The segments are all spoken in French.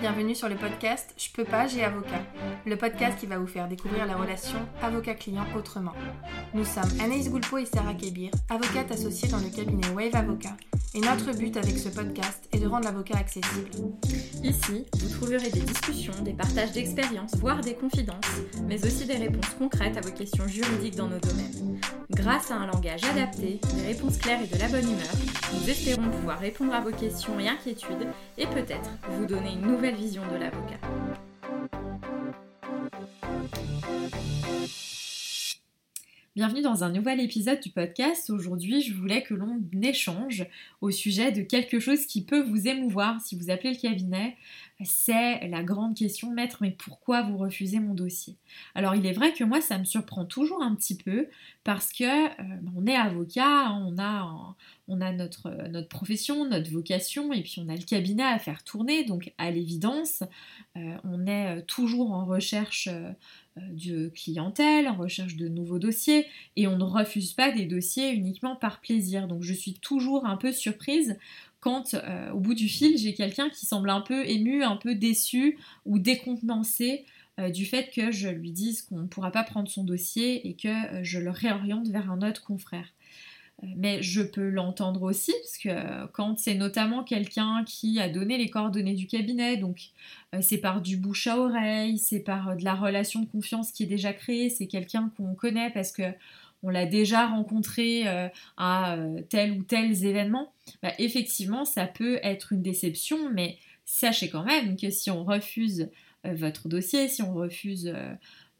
bienvenue sur le podcast Je peux pas, j'ai avocat, le podcast qui va vous faire découvrir la relation avocat-client autrement. Nous sommes Anaïs Goulpo et Sarah Kébir, avocates associées dans le cabinet Wave Avocat, et notre but avec ce podcast est de rendre l'avocat accessible. Ici, vous trouverez des discussions, des partages d'expériences, voire des confidences, mais aussi des réponses concrètes à vos questions juridiques dans nos domaines. Grâce à un langage adapté, des réponses claires et de la bonne humeur, nous espérons pouvoir répondre à vos questions et inquiétudes et peut-être vous donner une nouvelle vision de l'avocat. Bienvenue dans un nouvel épisode du podcast. Aujourd'hui, je voulais que l'on échange au sujet de quelque chose qui peut vous émouvoir si vous appelez le cabinet. C'est la grande question, maître, mais pourquoi vous refusez mon dossier? Alors, il est vrai que moi, ça me surprend toujours un petit peu parce que euh, on est avocat, on a, notre, profession, notre vocation, et puis on a le cabinet à faire tourner. Donc, à l'évidence, euh, on est toujours en recherche. Euh, euh, de clientèle, en recherche de nouveaux dossiers, et on ne refuse pas des dossiers uniquement par plaisir. Donc je suis toujours un peu surprise quand euh, au bout du fil j'ai quelqu'un qui semble un peu ému, un peu déçu ou décontenancé euh, du fait que je lui dise qu'on ne pourra pas prendre son dossier et que je le réoriente vers un autre confrère. Mais je peux l'entendre aussi, parce que quand c'est notamment quelqu'un qui a donné les coordonnées du cabinet, donc euh, c'est par du bouche à oreille, c'est par euh, de la relation de confiance qui est déjà créée, c'est quelqu'un qu'on connaît parce que on l'a déjà rencontré euh, à tel ou tel événement, bah, effectivement, ça peut être une déception, mais sachez quand même que si on refuse votre dossier, si on refuse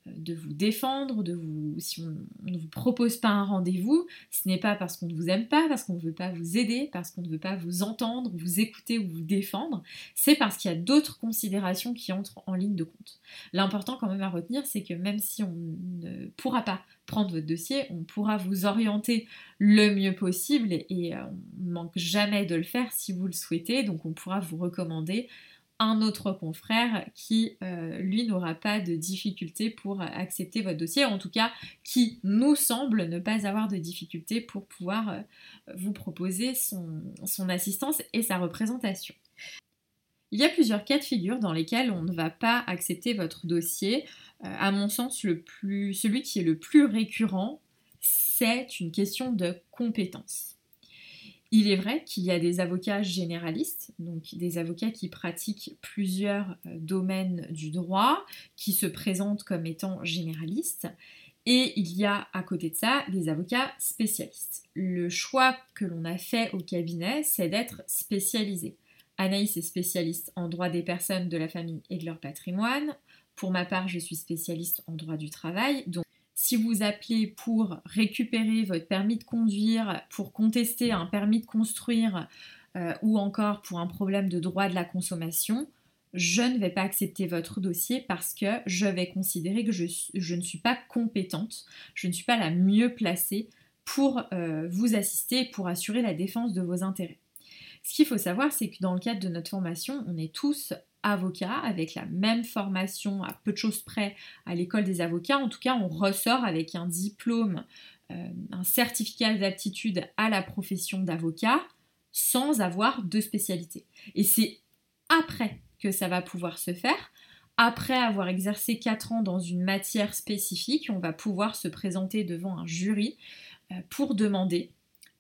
de vous défendre, de vous, si on, ne vous propose pas un rendez-vous, ce n'est pas parce qu'on ne vous aime pas, parce qu'on ne veut pas vous aider, parce qu'on ne veut pas vous entendre, vous écouter ou vous défendre, c'est parce qu'il y a d'autres considérations qui entrent en ligne de compte. L'important quand même à retenir, c'est que même si on ne pourra pas prendre votre dossier, on pourra vous orienter le mieux possible et, euh, on ne manque jamais de le faire si vous le souhaitez, donc on pourra vous recommander un autre confrère qui, euh, lui, n'aura pas de difficulté pour accepter votre dossier, en tout cas qui nous semble ne pas avoir de difficulté pour pouvoir euh, vous proposer son, assistance et sa représentation. Il y a plusieurs cas de figure dans lesquels on ne va pas accepter votre dossier. Euh, à mon sens, celui qui est le plus récurrent, c'est une question de compétence. Il est vrai qu'il y a des avocats généralistes, donc des avocats qui pratiquent plusieurs euh, domaines du droit, qui se présentent comme étant généralistes, et il y a à côté de ça des avocats spécialistes. Le choix que l'on a fait au cabinet, c'est d'être spécialisé. Anaïs est spécialiste en droit des personnes, de la famille et de leur patrimoine. Pour ma part, je suis spécialiste en droit du travail. Si vous appelez pour récupérer votre permis de conduire, pour contester un permis de construire euh, ou encore pour un problème de droit de la consommation, je ne vais pas accepter votre dossier parce que je vais considérer que je, ne suis pas compétente, je ne suis pas la mieux placée pour euh, vous assister, pour assurer la défense de vos intérêts. Ce qu'il faut savoir, c'est que dans le cadre de notre formation, on est tous avocat avec la même formation à peu de choses près à l'école des avocats. En tout cas, on ressort avec un diplôme, euh, un certificat d'aptitude à la profession d'avocat sans avoir de spécialité. Et c'est après que ça va pouvoir se faire. Après avoir exercé 4 ans dans une matière spécifique, on va pouvoir se présenter devant un jury euh, pour demander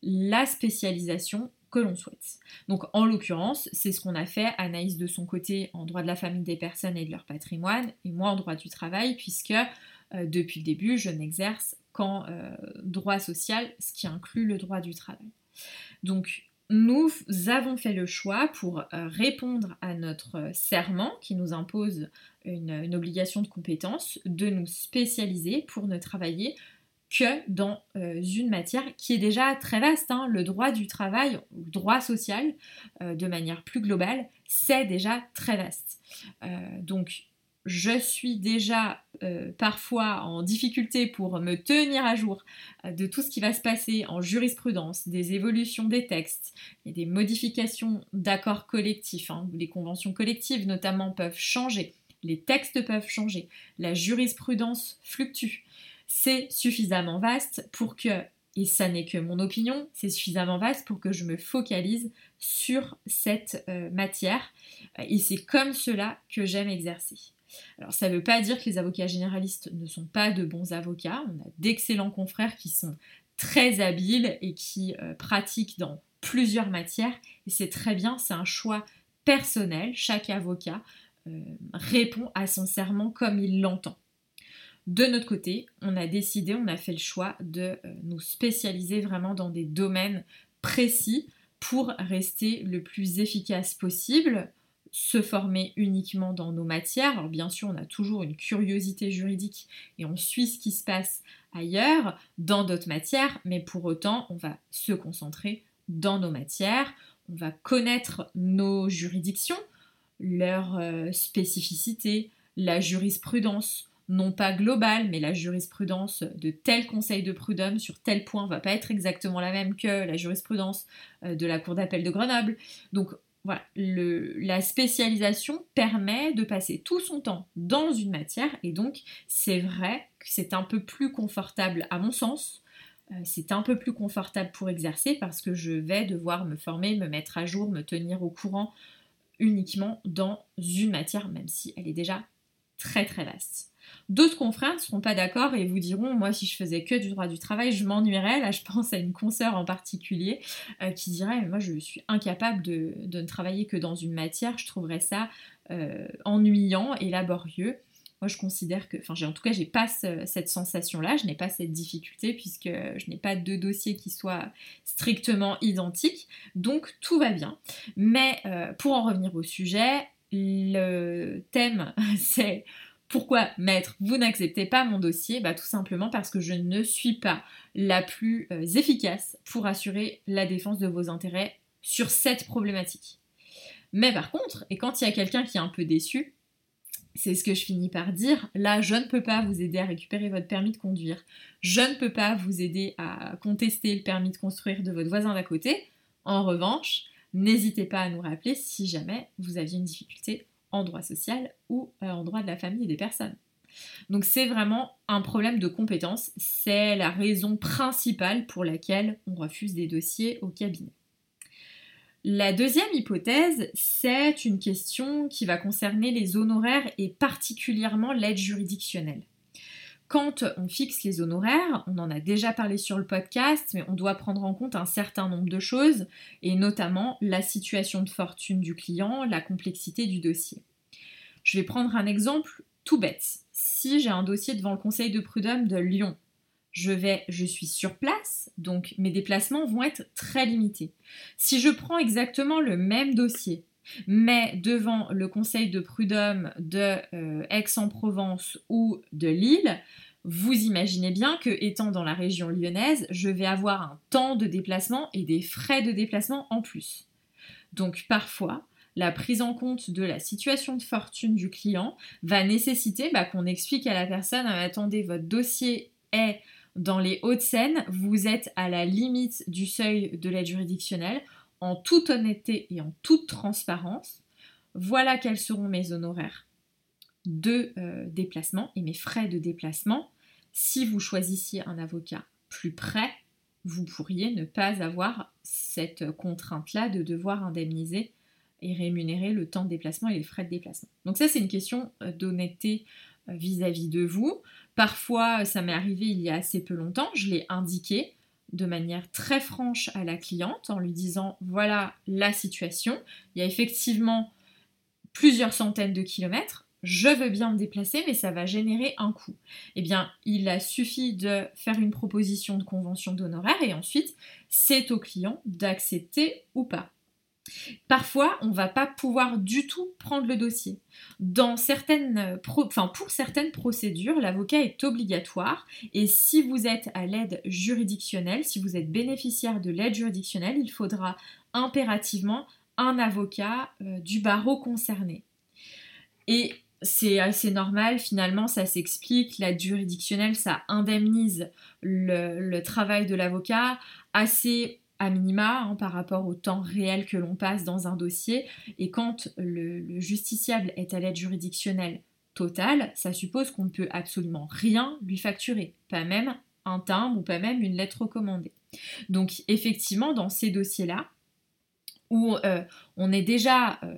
la spécialisation que l'on souhaite. Donc en l'occurrence, c'est ce qu'on a fait, Anaïs de son côté en droit de la famille des personnes et de leur patrimoine, et moi en droit du travail, puisque euh, depuis le début, je n'exerce qu'en euh, droit social, ce qui inclut le droit du travail. Donc nous avons fait le choix pour euh, répondre à notre serment qui nous impose une obligation de compétence de nous spécialiser pour ne travailler que dans euh, une matière qui est déjà très vaste. Hein. Le droit du travail, le droit social, euh, de manière plus globale, c'est déjà très vaste. Euh, donc, je suis déjà parfois en difficulté pour me tenir à jour de tout ce qui va se passer en jurisprudence, des évolutions des textes, et des modifications d'accords collectifs. Hein. Les conventions collectives notamment peuvent changer, les textes peuvent changer, la jurisprudence fluctue c'est suffisamment vaste pour que et ça n'est que mon opinion, c'est suffisamment vaste pour que je me focalise sur cette euh, matière. Et c'est comme cela que j'aime exercer. Alors ça ne veut pas dire que les avocats généralistes ne sont pas de bons avocats. On a d'excellents confrères qui sont très habiles et qui euh, pratiquent dans plusieurs matières. Et c'est très bien, c'est un choix personnel. Chaque avocat euh, répond à son serment comme il l'entend. De notre côté, on a décidé, on a fait le choix de euh, nous spécialiser vraiment dans des domaines précis pour rester le plus efficace possible, se former uniquement dans nos matières. Alors bien sûr, on a toujours une curiosité juridique et on suit ce qui se passe ailleurs, dans d'autres matières, mais pour autant, on va se concentrer dans nos matières, on va connaître nos juridictions, leurs euh, spécificités, la jurisprudence, non pas globale, mais la jurisprudence de tel conseil de prud'homme sur tel point va pas être exactement la même que la jurisprudence euh, de la Cour d'appel de Grenoble. Donc voilà, la spécialisation permet de passer tout son temps dans une matière et donc c'est vrai que c'est un peu plus confortable à mon sens. Euh, c'est un peu plus confortable pour exercer parce que je vais devoir me former, me mettre à jour, me tenir au courant uniquement dans une matière, même si elle est déjà très très vaste. D'autres confrères ne seront pas d'accord et vous diront, moi si je faisais que du droit du travail, je m'ennuierais. Là, je pense à une consoeur en particulier euh, qui dirait, moi je suis incapable de, ne travailler que dans une matière, je trouverais ça euh, ennuyant et laborieux. Moi, je considère que, enfin, en tout cas, j'ai pas cette sensation-là, je n'ai pas cette difficulté puisque je n'ai pas deux dossiers qui soient strictement identiques, donc tout va bien. Mais euh, pour en revenir au sujet, le thème, c'est pourquoi, maître, vous n'acceptez pas mon dossier? Bah, Tout simplement parce que je ne suis pas la plus euh, efficace pour assurer la défense de vos intérêts sur cette problématique. Mais par contre, et quand il y a quelqu'un qui est un peu déçu, c'est ce que je finis par dire, là, je ne peux pas vous aider à récupérer votre permis de conduire, je ne peux pas vous aider à contester le permis de construire de votre voisin d'à côté. En revanche, n'hésitez pas à nous rappeler si jamais vous aviez une difficulté en droit social ou euh, en droit de la famille et des personnes. Donc c'est vraiment un problème de compétence, c'est la raison principale pour laquelle on refuse des dossiers au cabinet. La deuxième hypothèse, c'est une question qui va concerner les honoraires et particulièrement l'aide juridictionnelle. Quand on fixe les honoraires, on en a déjà parlé sur le podcast, mais on doit prendre en compte un certain nombre de choses, et notamment la situation de fortune du client, la complexité du dossier. Je vais prendre un exemple tout bête. Si j'ai un dossier devant le conseil de prud'homme de Lyon, je vais, je suis sur place, donc mes déplacements vont être très limités. Si je prends exactement le même dossier mais devant le conseil de prud'homme de euh, Aix-en-Provence ou de Lille, vous imaginez bien que, étant dans la région lyonnaise, je vais avoir un temps de déplacement et des frais de déplacement en plus. Donc parfois, la prise en compte de la situation de fortune du client va nécessiter bah, qu'on explique à la personne ah, attendez, votre dossier est dans les Hauts-de-Seine, vous êtes à la limite du seuil de l'aide juridictionnelle en toute honnêteté et en toute transparence, voilà quels seront mes honoraires de euh, déplacement et mes frais de déplacement. Si vous choisissiez un avocat plus près, vous pourriez ne pas avoir cette contrainte-là de devoir indemniser et rémunérer le temps de déplacement et les frais de déplacement. Donc ça, c'est une question euh, d'honnêteté euh, vis-à-vis de vous. Parfois, ça m'est arrivé il y a assez peu longtemps, je l'ai indiqué, de manière très franche à la cliente en lui disant voilà la situation, il y a effectivement plusieurs centaines de kilomètres, je veux bien me déplacer mais ça va générer un coût. Eh bien, il a suffi de faire une proposition de convention d'honoraires et ensuite c'est au client d'accepter ou pas. Parfois, on ne va pas pouvoir du tout prendre le dossier. Certaines pour certaines procédures, l'avocat est obligatoire et si vous êtes à l'aide juridictionnelle, si vous êtes bénéficiaire de l'aide juridictionnelle, il faudra impérativement un avocat euh, du barreau concerné. Et c'est assez normal, finalement, ça s'explique. L'aide juridictionnelle, ça indemnise le, le travail de l'avocat assez à minima hein, par rapport au temps réel que l'on passe dans un dossier. Et quand le, justiciable est à l'aide juridictionnelle totale, ça suppose qu'on ne peut absolument rien lui facturer, pas même un timbre ou pas même une lettre recommandée. Donc effectivement, dans ces dossiers-là, où euh, on est déjà euh,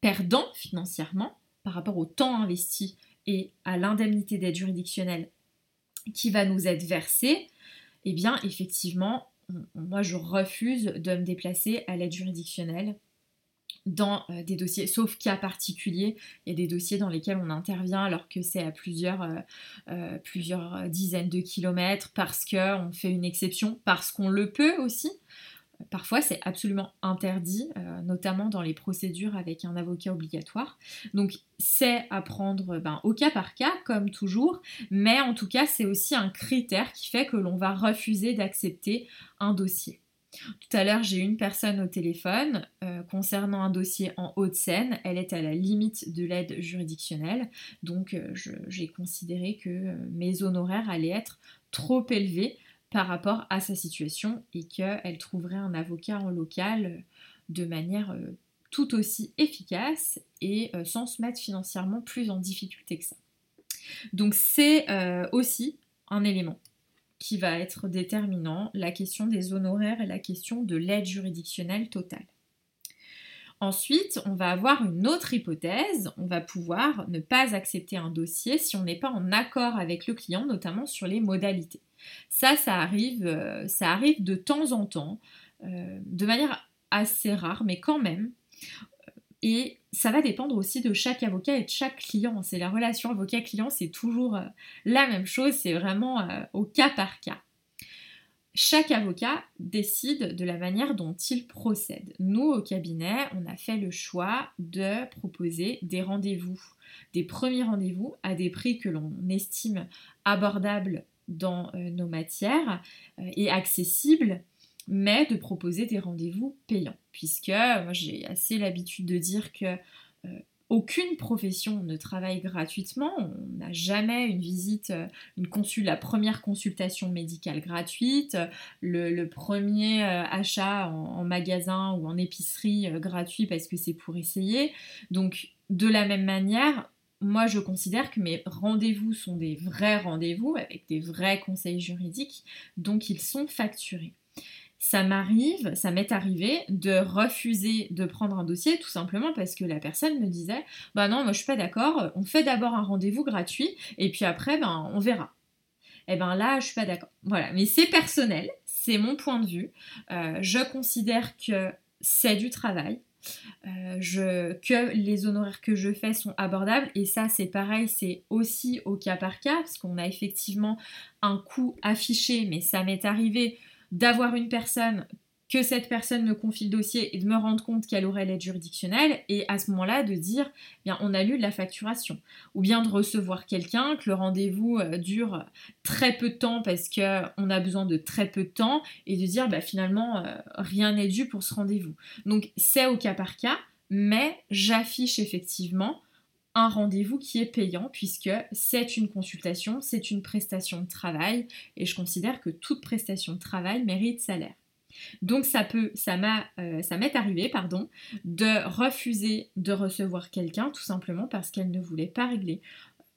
perdant financièrement par rapport au temps investi et à l'indemnité d'aide juridictionnelle qui va nous être versée, eh bien effectivement, moi je refuse de me déplacer à l'aide juridictionnelle dans euh, des dossiers, sauf cas particuliers, il y a des dossiers dans lesquels on intervient alors que c'est à plusieurs, euh, euh, plusieurs dizaines de kilomètres parce qu'on fait une exception, parce qu'on le peut aussi. Parfois, c'est absolument interdit, notamment dans les procédures avec un avocat obligatoire. Donc, c'est à prendre ben, au cas par cas, comme toujours, mais en tout cas, c'est aussi un critère qui fait que l'on va refuser d'accepter un dossier. Tout à l'heure, j'ai une personne au téléphone euh, concernant un dossier en Haute-Seine. Elle est à la limite de l'aide juridictionnelle. Donc, euh, j'ai considéré que euh, mes honoraires allaient être trop élevés par rapport à sa situation et qu'elle trouverait un avocat en local de manière tout aussi efficace et sans se mettre financièrement plus en difficulté que ça. Donc, c'est aussi un élément qui va être déterminant, la question des honoraires et la question de l'aide juridictionnelle totale. Ensuite, on va avoir une autre hypothèse, on va pouvoir ne pas accepter un dossier si on n'est pas en accord avec le client, notamment sur les modalités. Ça, ça arrive, euh, ça arrive de temps en temps, euh, de manière assez rare, mais quand même. Et ça va dépendre aussi de chaque avocat et de chaque client. C'est la relation avocat-client, c'est toujours euh, la même chose, c'est vraiment euh, au cas par cas. Chaque avocat décide de la manière dont il procède. Nous, au cabinet, on a fait le choix de proposer des rendez-vous, des premiers rendez-vous à des prix que l'on estime abordables dans euh, nos matières et accessibles mais de proposer des rendez-vous payants. Puisque j'ai assez l'habitude de dire que euh, aucune profession ne travaille gratuitement. On n'a jamais une visite, euh, une la première consultation médicale gratuite, le, premier euh, achat en, magasin ou en épicerie gratuit parce que c'est pour essayer. Donc de la même manière, moi je considère que mes rendez-vous sont des vrais rendez-vous avec des vrais conseils juridiques, donc ils sont facturés ça m'arrive, ça m'est arrivé de refuser de prendre un dossier tout simplement parce que la personne me disait Bah non, moi je suis pas d'accord, on fait d'abord un rendez-vous gratuit et puis après, ben on verra. Et eh ben là, je suis pas d'accord. Voilà, mais c'est personnel, c'est mon point de vue. Euh, je considère que c'est du travail. Euh, que les honoraires que je fais sont abordables. Et ça c'est pareil c'est aussi au cas par cas parce qu'on a effectivement un coût affiché mais ça m'est arrivé d'avoir une personne que cette personne me confie le dossier et de me rendre compte qu'elle aurait l'aide juridictionnelle et à ce moment-là de dire bien on a lu de la facturation ou bien de recevoir quelqu'un que le rendez-vous euh, dure très peu de temps parce que on a besoin de très peu de temps et de dire bah, finalement euh, rien n'est dû pour ce rendez-vous. Donc c'est au cas par cas mais j'affiche effectivement un rendez-vous qui est payant puisque c'est une consultation, c'est une prestation de travail et je considère que toute prestation de travail mérite salaire. Donc ça peut, ça m'a, euh, ça m'est arrivé, pardon, de refuser de recevoir quelqu'un tout simplement parce qu'elle ne voulait pas régler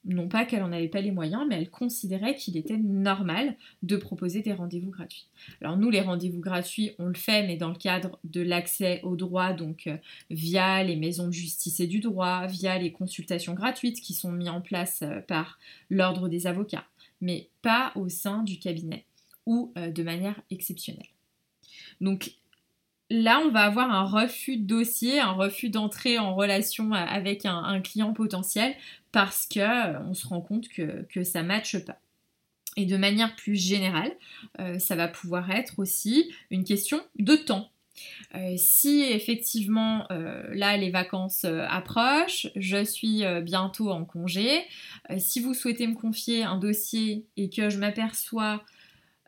non pas qu'elle n'en avait pas les moyens, mais elle considérait qu'il était normal de proposer des rendez-vous gratuits. Alors nous, les rendez-vous gratuits, on le fait, mais dans le cadre de l'accès au droit, donc euh, via les maisons de justice et du droit, via les consultations gratuites qui sont mises en place euh, par l'ordre des avocats, mais pas au sein du cabinet ou de manière exceptionnelle. Donc là, on va avoir un refus de dossier, un refus d'entrée en relation avec un, client potentiel parce qu'on euh, se rend compte que, ça ne matche pas. Et de manière plus générale, euh, ça va pouvoir être aussi une question de temps. Euh, si effectivement là les vacances approchent, je suis bientôt en congé, si vous souhaitez me confier un dossier et que je m'aperçois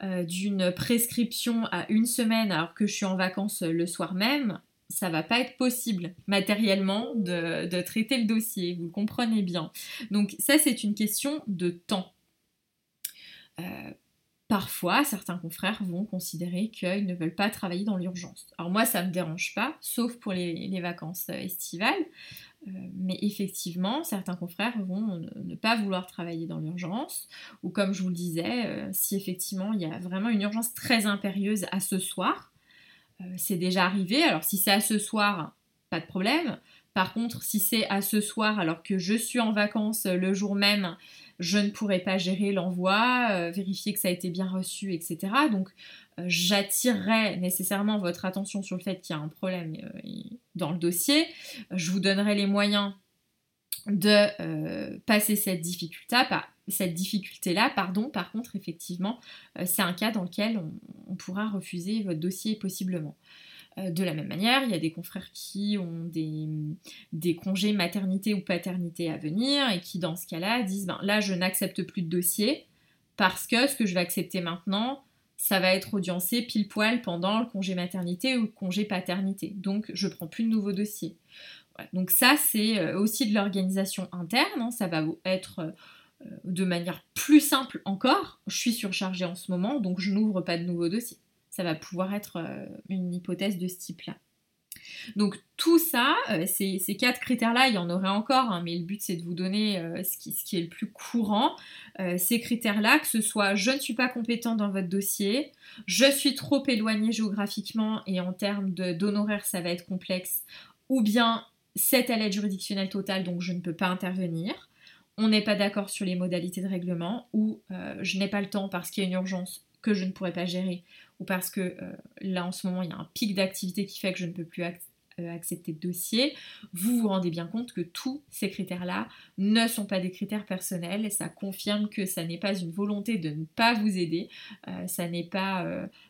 euh, d'une prescription à une semaine alors que je suis en vacances le soir même, ça va pas être possible matériellement de, traiter le dossier, vous le comprenez bien. Donc ça c'est une question de temps. Euh, parfois, certains confrères vont considérer qu'ils ne veulent pas travailler dans l'urgence. Alors moi, ça ne me dérange pas, sauf pour les, vacances estivales. Mais effectivement, certains confrères vont ne pas vouloir travailler dans l'urgence, ou comme je vous le disais, si effectivement il y a vraiment une urgence très impérieuse à ce soir, c'est déjà arrivé. Alors si c'est à ce soir, pas de problème. Par contre, si c'est à ce soir alors que je suis en vacances le jour même, je ne pourrai pas gérer l'envoi, euh, vérifier que ça a été bien reçu, etc. Donc euh, j'attirerai nécessairement votre attention sur le fait qu'il y a un problème euh, dans le dossier. Je vous donnerai les moyens de passer cette difficulté, cette difficulté-là, pardon. Par contre, effectivement, c'est un cas dans lequel on pourra refuser votre dossier possiblement. Euh, de la même manière, il y a des confrères qui ont des, congés maternité ou paternité à venir et qui, dans ce cas-là, disent ben, là, je n'accepte plus de dossier parce que ce que je vais accepter maintenant, ça va être audiencé pile poil pendant le congé maternité ou le congé paternité. Donc, je prends plus de nouveaux dossiers. Donc, ça, c'est euh, aussi de l'organisation interne. Hein. Ça va être euh, de manière plus simple encore. Je suis surchargée en ce moment, donc je n'ouvre pas de nouveaux dossiers ça va pouvoir être euh, une hypothèse de ce type-là. Donc tout ça, euh, ces, quatre critères-là, il y en aurait encore, hein, mais le but c'est de vous donner euh, ce, qui, est le plus courant. ces critères-là, que ce soit je ne suis pas compétent dans votre dossier, je suis trop éloigné géographiquement et en termes d'honoraires ça va être complexe, ou bien c'est à l'aide juridictionnelle totale donc je ne peux pas intervenir. On n'est pas d'accord sur les modalités de règlement, ou je n'ai pas le temps parce qu'il y a une urgence que je ne pourrais pas gérer, ou parce que euh, là en ce moment il y a un pic d'activité qui fait que je ne peux plus euh, accepter de dossier, vous vous rendez bien compte que tous ces critères-là ne sont pas des critères personnels et ça confirme que ça n'est pas une volonté de ne pas vous aider, euh, ça n'est pas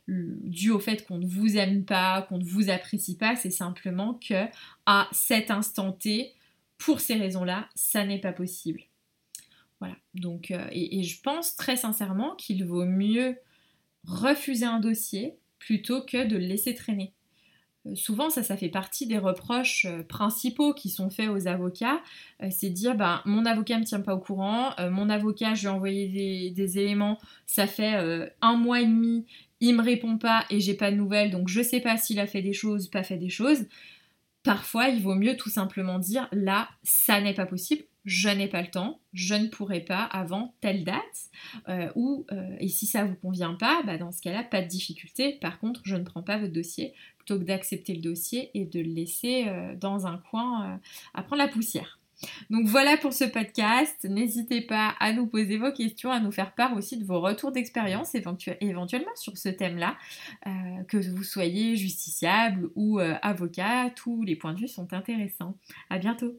dû au fait qu'on ne vous aime pas, qu'on ne vous apprécie pas, c'est simplement que à cet instant T, pour ces raisons-là, ça n'est pas possible. Voilà, donc, et, je pense très sincèrement qu'il vaut mieux refuser un dossier plutôt que de le laisser traîner. Euh, souvent, ça, ça fait partie des reproches euh, principaux qui sont faits aux avocats. Euh, c'est dire, bah, mon avocat ne me tient pas au courant, mon avocat, je lui ai envoyé des, éléments, ça fait un mois et demi, il me répond pas et j'ai pas de nouvelles, donc je sais pas s'il a fait des choses, pas fait des choses. Parfois, il vaut mieux tout simplement dire, là, ça n'est pas possible, je n'ai pas le temps, je ne pourrai pas avant telle date, euh, ou euh, et si ça vous convient pas, bah, dans ce cas-là, pas de difficulté. Par contre, je ne prends pas votre dossier, plutôt que d'accepter le dossier et de le laisser euh, dans un coin à prendre la poussière. Donc voilà pour ce podcast. N'hésitez pas à nous poser vos questions, à nous faire part aussi de vos retours d'expérience éventuellement sur ce thème-là, que vous soyez justiciable ou avocat, tous les points de vue sont intéressants. À bientôt.